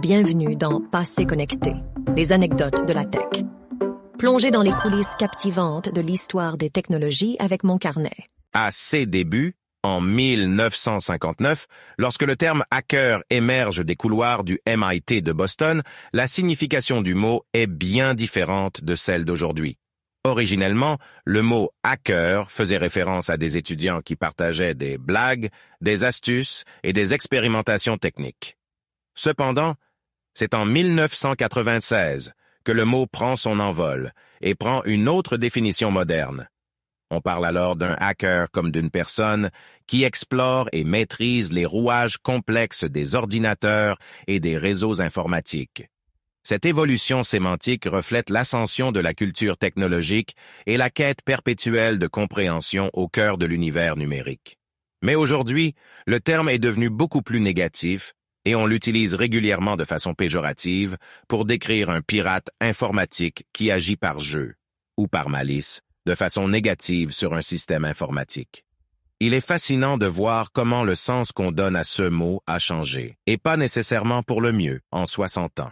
Bienvenue dans Passé connecté, les anecdotes de la tech. Plongez dans les coulisses captivantes de l'histoire des technologies avec mon carnet. À ses débuts, en 1959, lorsque le terme hacker émerge des couloirs du MIT de Boston, la signification du mot est bien différente de celle d'aujourd'hui. Originellement, le mot hacker faisait référence à des étudiants qui partageaient des blagues, des astuces et des expérimentations techniques. Cependant, c'est en 1996 que le mot prend son envol et prend une autre définition moderne. On parle alors d'un hacker comme d'une personne qui explore et maîtrise les rouages complexes des ordinateurs et des réseaux informatiques. Cette évolution sémantique reflète l'ascension de la culture technologique et la quête perpétuelle de compréhension au cœur de l'univers numérique. Mais aujourd'hui, le terme est devenu beaucoup plus négatif et on l'utilise régulièrement de façon péjorative pour décrire un pirate informatique qui agit par jeu ou par malice de façon négative sur un système informatique. Il est fascinant de voir comment le sens qu'on donne à ce mot a changé, et pas nécessairement pour le mieux, en 60 ans.